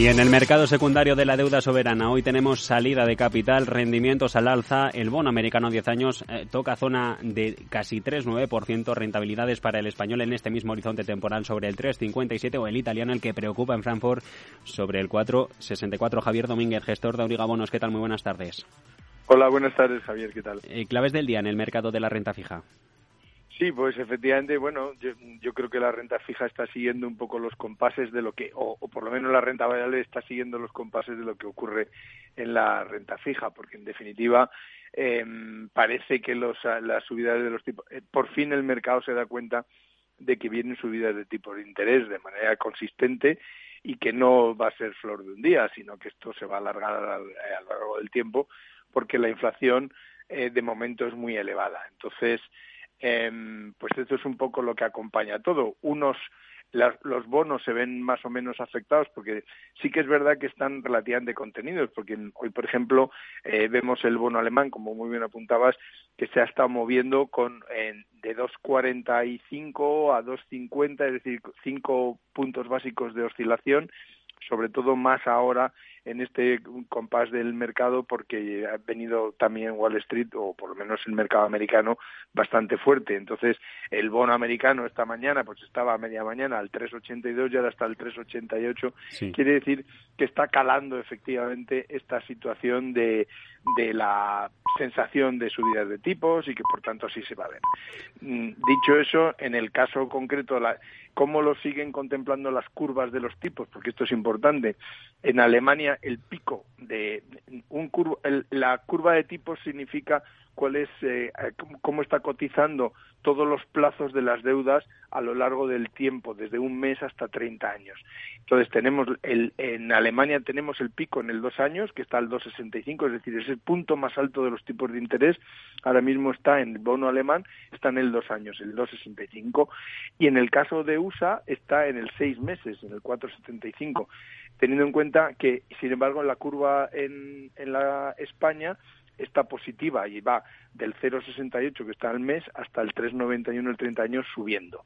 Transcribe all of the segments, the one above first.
Y en el mercado secundario de la deuda soberana, hoy tenemos salida de capital, rendimientos al alza. El bono americano a 10 años eh, toca zona de casi 3,9%, rentabilidades para el español en este mismo horizonte temporal sobre el 3,57 o el italiano, el que preocupa en Frankfurt, sobre el 4,64. Javier Domínguez, gestor de Auriga Bonos, ¿qué tal? Muy buenas tardes. Hola, buenas tardes, Javier, ¿qué tal? Eh, claves del día en el mercado de la renta fija. Sí, pues efectivamente, bueno, yo, creo que la renta fija está siguiendo un poco los compases de lo que, o, por lo menos la renta variable está siguiendo los compases de lo que ocurre en la renta fija, porque en definitiva eh, parece que los, las subidas de los tipos, eh, por fin el mercado se da cuenta de que vienen subidas de tipo de interés de manera consistente y que no va a ser flor de un día, sino que esto se va a alargar a, lo largo del tiempo, porque la inflación eh, de momento es muy elevada. Entonces, Em, pues esto es un poco lo que acompaña todo. Unos los bonos se ven más o menos afectados porque sí que es verdad que están relativamente contenidos porque hoy por ejemplo eh, vemos el bono alemán como muy bien apuntabas que se ha estado moviendo con de 2.45 a 2.50 es decir cinco puntos básicos de oscilación sobre todo más ahora en este compás del mercado porque ha venido también Wall Street o por lo menos el mercado americano bastante fuerte. Entonces, el bono americano esta mañana pues estaba a media mañana al 3.82 y ahora está al 3.88. Quiere decir que está calando efectivamente esta situación de, de la sensación de subidas de tipos y que por tanto así se va a ver. Mm, dicho eso, en el caso concreto, ¿cómo lo siguen contemplando las curvas de los tipos? Porque esto es importante. En Alemania el pico de un la curva de tipos significa cuál es eh, cómo está cotizando todos los plazos de las deudas a lo largo del tiempo, desde un mes hasta 30 años. Entonces tenemos el, en Alemania tenemos el pico en el dos años que está al 2,65, es decir, es el punto más alto de los tipos de interés. Ahora mismo está en el bono alemán, está en el dos años, el 2,65, y en el caso de USA está en el seis meses, en el 4,75 teniendo en cuenta que, sin embargo, la curva en, en la España está positiva y va del 0,68 que está al mes hasta el 3,91 el 30 años subiendo.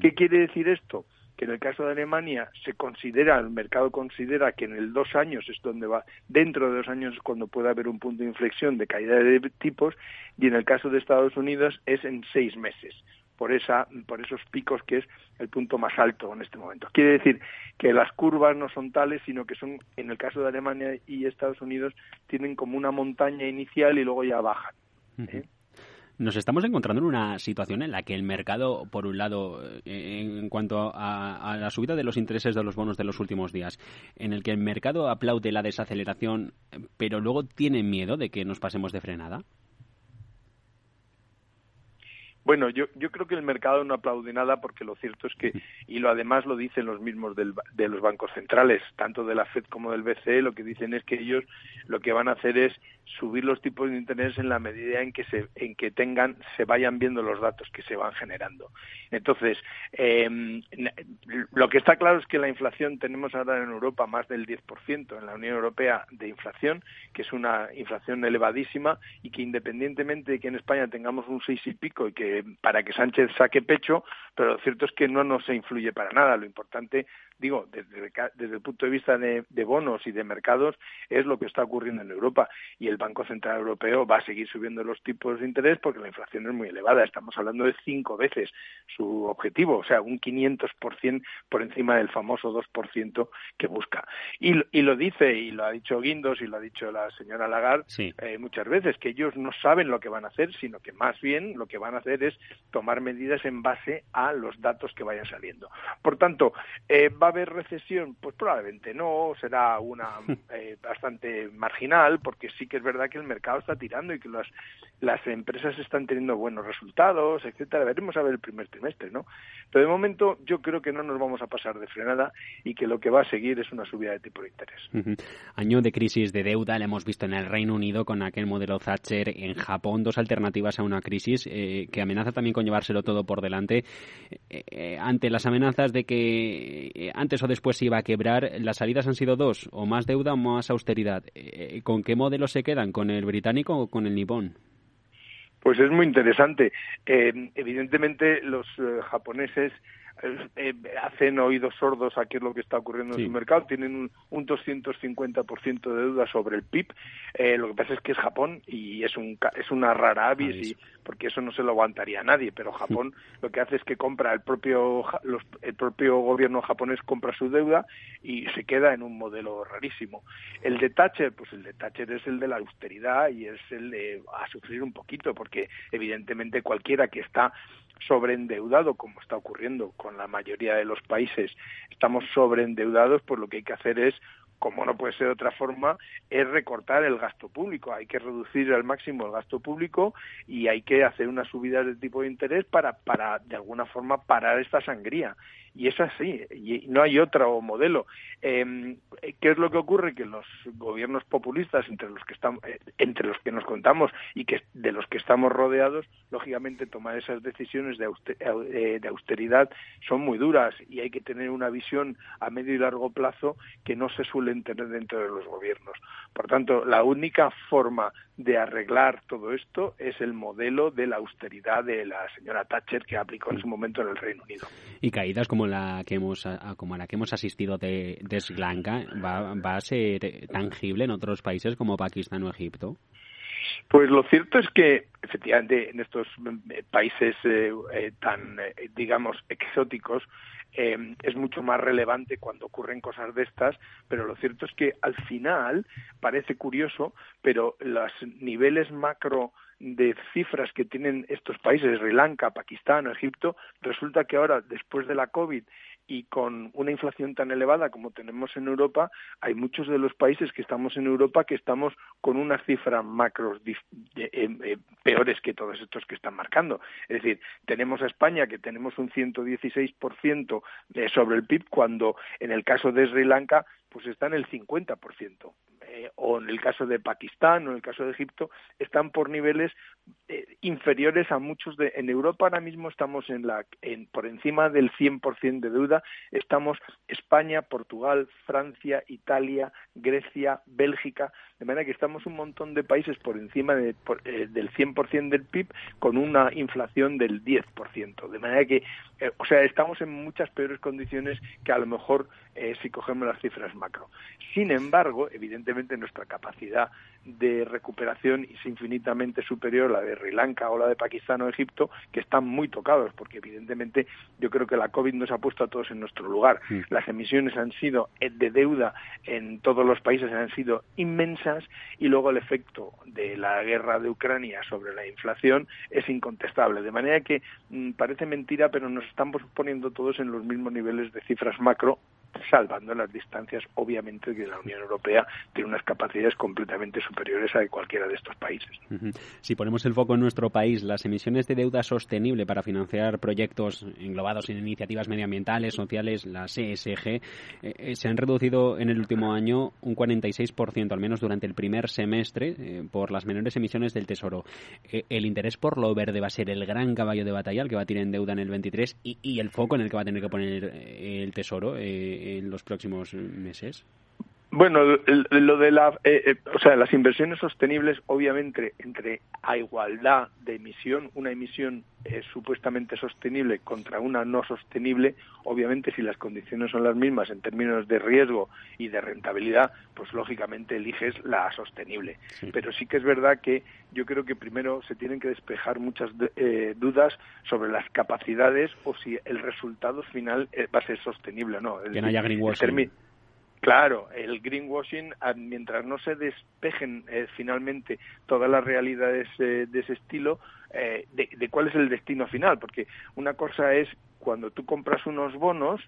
¿Qué quiere decir esto? que en el caso de Alemania se considera, el mercado considera que en el dos años es donde va, dentro de dos años es cuando puede haber un punto de inflexión de caída de tipos, y en el caso de Estados Unidos es en seis meses por, esa, por esos picos que es el punto más alto en este momento. Quiere decir que las curvas no son tales, sino que son, en el caso de Alemania y Estados Unidos, tienen como una montaña inicial y luego ya bajan. ¿eh? Nos estamos encontrando en una situación en la que el mercado, por un lado, eh, en cuanto a, la subida de los intereses de los bonos de los últimos días, en el que el mercado aplaude la desaceleración, pero luego tiene miedo de que nos pasemos de frenada. Bueno, yo, yo creo que el mercado no aplaude nada porque lo cierto es que, y lo además lo dicen los mismos del, de los bancos centrales, tanto de la FED como del BCE, lo que dicen es que ellos lo que van a hacer es subir los tipos de interés en la medida en que se, en que tengan, se vayan viendo los datos que se van generando. Entonces, eh, lo que está claro es que la inflación tenemos ahora en Europa más del 10% en la Unión Europea de inflación, que es una inflación elevadísima y que independientemente de que en España tengamos un seis y pico y que para que Sánchez saque pecho, pero lo cierto es que no nos influye para nada. Lo importante digo, desde, desde el punto de vista de, bonos y de mercados, es lo que está ocurriendo en Europa. Y el Banco Central Europeo va a seguir subiendo los tipos de interés porque la inflación es muy elevada. Estamos hablando de cinco veces su objetivo, o sea, un 500% por encima del famoso 2% que busca. Y, y, lo dice, y lo ha dicho Guindos y lo ha dicho la señora Lagarde eh, muchas veces, que ellos no saben lo que van a hacer, sino que más bien lo que van a hacer es tomar medidas en base a los datos que vayan saliendo. Por tanto, eh, ¿Va a haber recesión? Pues probablemente no, será una eh, bastante marginal, porque sí que es verdad que el mercado está tirando y que las, las empresas están teniendo buenos resultados, etcétera. Veremos a ver el primer trimestre, ¿no? Pero de momento yo creo que no nos vamos a pasar de frenada y que lo que va a seguir es una subida de tipo de interés. Año de crisis de deuda, lo hemos visto en el Reino Unido con aquel modelo Thatcher, en Japón, dos alternativas a una crisis eh, que amenaza también con llevárselo todo por delante. Eh, ante las amenazas de que antes o después se iba a quebrar, las salidas han sido dos, o más deuda o más austeridad. Eh, ¿Con qué modelo se quedan? ¿Con el británico o con el nipón? Pues es muy interesante. Eh, evidentemente los eh, japoneses eh, hacen oídos sordos a qué es lo que está ocurriendo en su mercado, tienen un, un 250% de deuda sobre el PIB. Eh, lo que pasa es que es Japón y es, un, es una rara avis, y, porque eso no se lo aguantaría nadie, pero Japón lo que hace es que compra el propio, el propio gobierno japonés compra su deuda y se queda en un modelo rarísimo. El de Thatcher, pues el de Thatcher es el de la austeridad y es el de a sufrir un poquito, porque evidentemente cualquiera que está sobreendeudado, como está ocurriendo con la mayoría de los países, estamos sobreendeudados, pues lo que hay que hacer es como no puede ser de otra forma, es recortar el gasto público. Hay que reducir al máximo el gasto público y hay que hacer una subida de tipo de interés para, para de alguna forma, parar esta sangría y es así, y no hay otro modelo. Eh, ¿Qué es lo que ocurre? Que los gobiernos populistas, entre los que estamos, eh, entre los que nos contamos y que de los que estamos rodeados, lógicamente tomar esas decisiones de, eh, de austeridad son muy duras y hay que tener una visión a medio y largo plazo que no se suelen tener dentro de los gobiernos. Por tanto, la única forma de arreglar todo esto es el modelo de la austeridad de la señora Thatcher que aplicó en su momento en el Reino Unido. Y caídas como la que hemos como la que hemos asistido de, de Sri Lanka va, va a ser tangible en otros países como Pakistán o Egipto. Pues lo cierto es que efectivamente en estos eh, países eh, eh, tan digamos exóticos es mucho más relevante cuando ocurren cosas de estas, pero lo cierto es que al final parece curioso, pero los niveles macro de cifras que tienen estos países, Sri Lanka, Pakistán, Egipto, resulta que ahora, después de la COVID y con una inflación tan elevada como tenemos en Europa, hay muchos de los países que estamos en Europa que estamos con unas cifras macros eh, eh, peores que todos estos que están marcando. Es decir, tenemos a España que tenemos un 116% sobre el PIB cuando en el caso de Sri Lanka pues está en el 50%. Eh, o en el caso de Pakistán o en el caso de Egipto, están por niveles inferiores a muchos de. En Europa ahora mismo estamos en la, en, por encima del 100% de deuda. Estamos España, Portugal, Francia, Italia, Grecia, Bélgica. De manera que estamos un montón de países por encima de, eh, del 100% del PIB con una inflación del 10%. De manera que, o sea, estamos en muchas peores condiciones que a lo mejor si cogemos las cifras macro. Sin embargo, evidentemente nuestra capacidad de recuperación es infinitamente superior a la de Sri Lanka o la de Pakistán o Egipto, que están muy tocados, porque evidentemente yo creo que la COVID nos ha puesto a todos en nuestro lugar. Las emisiones han sido eh, de deuda en todos los países han sido inmensas y luego el efecto de la guerra de Ucrania sobre la inflación es incontestable. De manera que mm, parece mentira, pero nos estamos poniendo todos en los mismos niveles de cifras macro salvando las distancias, obviamente, que la Unión Europea tiene unas capacidades completamente superiores a de cualquiera de estos países. Si ponemos el foco en nuestro país, las emisiones de deuda sostenible para financiar proyectos englobados en iniciativas medioambientales, sociales, las ESG, eh, eh, se han reducido en el último año un 46%, al menos durante el primer semestre, eh, por las menores emisiones del Tesoro. el interés por lo verde va a ser el gran caballo de batalla, el que va a tirar en deuda en el 23 y, y el foco en el que va a tener que poner el Tesoro en los próximos meses? Bueno, lo de la, eh, eh, o sea, las inversiones sostenibles, obviamente, entre a igualdad de emisión, una emisión eh, supuestamente sostenible contra una no sostenible, obviamente, si las condiciones son las mismas en términos de riesgo y de rentabilidad, pues lógicamente eliges la sostenible. Pero sí que es verdad que yo creo que primero se tienen que despejar muchas dudas sobre las capacidades o si el resultado final va a ser sostenible o no. que no haya greenwashing. Claro, el greenwashing, mientras no se despejen eh, finalmente todas las realidades eh, de ese estilo, eh, de, de, cuál es el destino final, porque una cosa es cuando tú compras unos bonos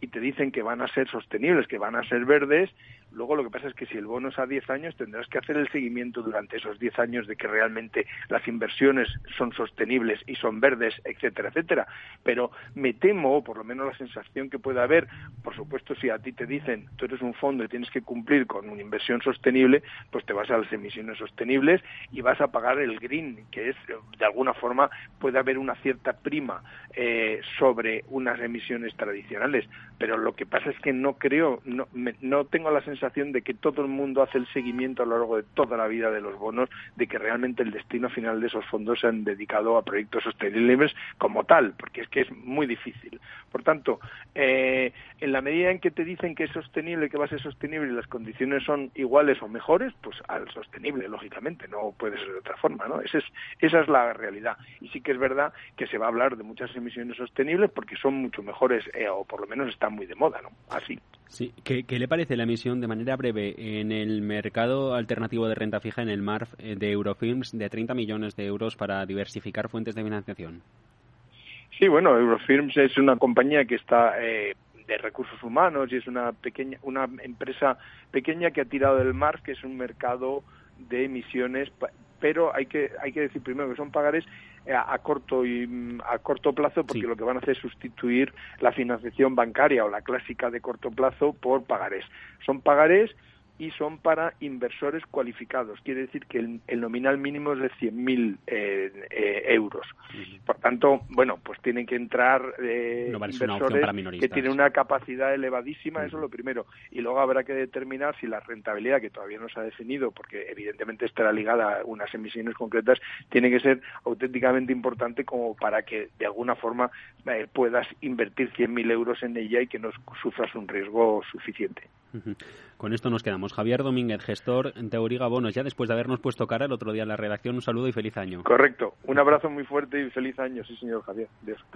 y te dicen que van a ser sostenibles, que van a ser verdes, luego lo que pasa es que si el bono es a 10 años tendrás que hacer el seguimiento durante esos 10 años de que realmente las inversiones son sostenibles y son verdes, etcétera, etcétera. Pero me temo, o por lo menos la sensación que pueda haber, por supuesto si a ti te dicen tú eres un fondo y tienes que cumplir con una inversión sostenible, pues te vas a las emisiones sostenibles y vas a pagar el green, que es de alguna forma puede haber una cierta prima eh, sobre unas emisiones tradicionales. Pero lo que pasa es que no creo, no, no tengo la sensación de que todo el mundo hace el seguimiento a lo largo de toda la vida de los bonos, de que realmente el destino final de esos fondos se han dedicado a proyectos sostenibles como tal, porque es que es muy difícil. Por tanto, eh, en la medida en que te dicen que es sostenible, que va a ser sostenible y las condiciones son iguales o mejores, pues al sostenible, lógicamente, no puede ser de otra forma, ¿no? Esa es, esa es la realidad. Y sí que es verdad que se va a hablar de muchas emisiones sostenibles porque son mucho mejores, eh, o por lo menos están muy de moda, ¿no? Así. Sí. ¿Qué, ¿Qué, le parece la emisión de manera breve en el mercado alternativo de renta fija, en el MARF eh, de Eurofilms, de 30 millones de euros para diversificar fuentes de financiación? Sí, bueno, Eurofilms es una compañía que está eh, de recursos humanos y es una pequeña, una empresa pequeña que ha tirado del MARF, que es un mercado de emisiones, pero hay que hay que decir primero que son pagares eh, a, corto y mm, a corto plazo porque lo que van a hacer es sustituir la financiación bancaria o la clásica de corto plazo por pagarés. Son pagarés y son para inversores cualificados. Quiere decir que el, nominal mínimo es de 100.000 eh, eh, euros. Por tanto, bueno, pues tienen que entrar eh, inversores que tienen una capacidad elevadísima, eso es lo primero. Y luego habrá que determinar si la rentabilidad, que todavía no se ha definido, porque evidentemente estará ligada a unas emisiones concretas, tiene que ser auténticamente importante como para que de alguna forma eh, puedas invertir 100.000 euros en ella y que no sufras un riesgo suficiente. Con esto nos quedamos. Javier Domínguez, gestor de Auriga Bonos, ya después de habernos puesto cara el otro día en la redacción, un saludo y feliz año. Correcto. Un abrazo muy fuerte y feliz año, sí, señor Javier. Gracias.